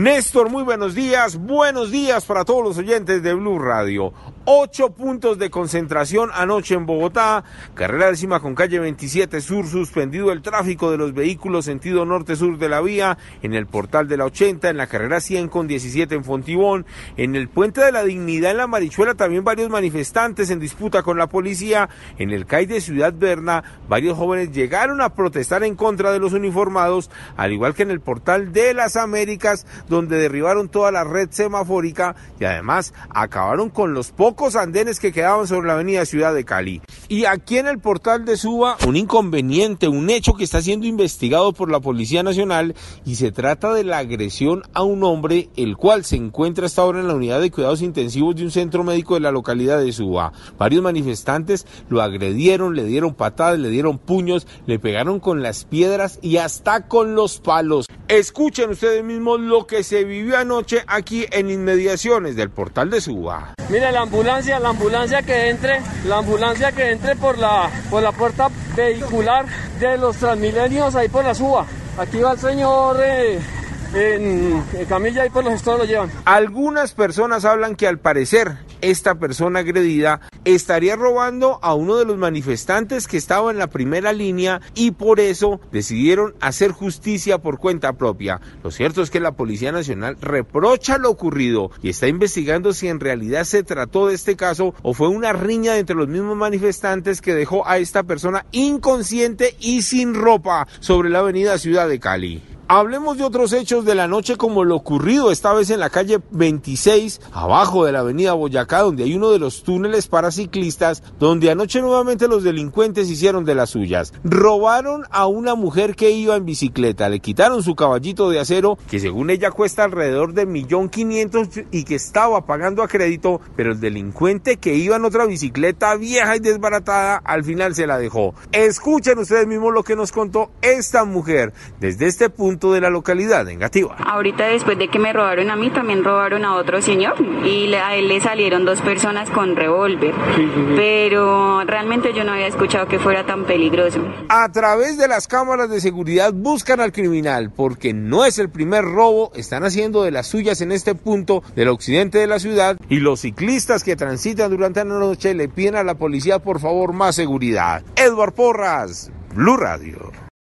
Néstor, muy buenos días. Buenos días para todos los oyentes de Blue Radio. Ocho puntos de concentración anoche en Bogotá. Carrera décima con calle 27 Sur. Suspendido el tráfico de los vehículos sentido norte-sur de la vía. En el portal de la 80. En la carrera 100 con 17 en Fontibón. En el puente de la Dignidad en la Marichuela también varios manifestantes en disputa con la policía. En el CAI de Ciudad Berna. Varios jóvenes llegaron a protestar en contra de los uniformados. Al igual que en el portal de las Américas donde derribaron toda la red semafórica y además acabaron con los pocos andenes que quedaban sobre la avenida Ciudad de Cali. Y aquí en el portal de Suba, un inconveniente, un hecho que está siendo investigado por la Policía Nacional y se trata de la agresión a un hombre, el cual se encuentra hasta ahora en la unidad de cuidados intensivos de un centro médico de la localidad de Suba. Varios manifestantes lo agredieron, le dieron patadas, le dieron puños, le pegaron con las piedras y hasta con los palos. Escuchen ustedes mismos lo que se vivió anoche aquí en inmediaciones del portal de Suba. Mire la ambulancia, la ambulancia que entre, la ambulancia que entre por la, por la puerta vehicular de los Transmilenios ahí por la Suba. Aquí va el señor eh, en, en camilla y por los gestores lo llevan. Algunas personas hablan que al parecer esta persona agredida estaría robando a uno de los manifestantes que estaba en la primera línea y por eso decidieron hacer justicia por cuenta propia. Lo cierto es que la Policía Nacional reprocha lo ocurrido y está investigando si en realidad se trató de este caso o fue una riña entre los mismos manifestantes que dejó a esta persona inconsciente y sin ropa sobre la avenida Ciudad de Cali. Hablemos de otros hechos de la noche como lo ocurrido esta vez en la calle 26, abajo de la avenida Boyacá, donde hay uno de los túneles para ciclistas, donde anoche nuevamente los delincuentes hicieron de las suyas. Robaron a una mujer que iba en bicicleta, le quitaron su caballito de acero, que según ella cuesta alrededor de millón quinientos y que estaba pagando a crédito, pero el delincuente que iba en otra bicicleta vieja y desbaratada, al final se la dejó. Escuchen ustedes mismos lo que nos contó esta mujer desde este punto de la localidad en Gativa. Ahorita después de que me robaron a mí, también robaron a otro señor y a él le salieron dos personas con revólver. Pero realmente yo no había escuchado que fuera tan peligroso. A través de las cámaras de seguridad buscan al criminal porque no es el primer robo, están haciendo de las suyas en este punto del occidente de la ciudad y los ciclistas que transitan durante la noche le piden a la policía por favor más seguridad. Edward Porras, Blue Radio.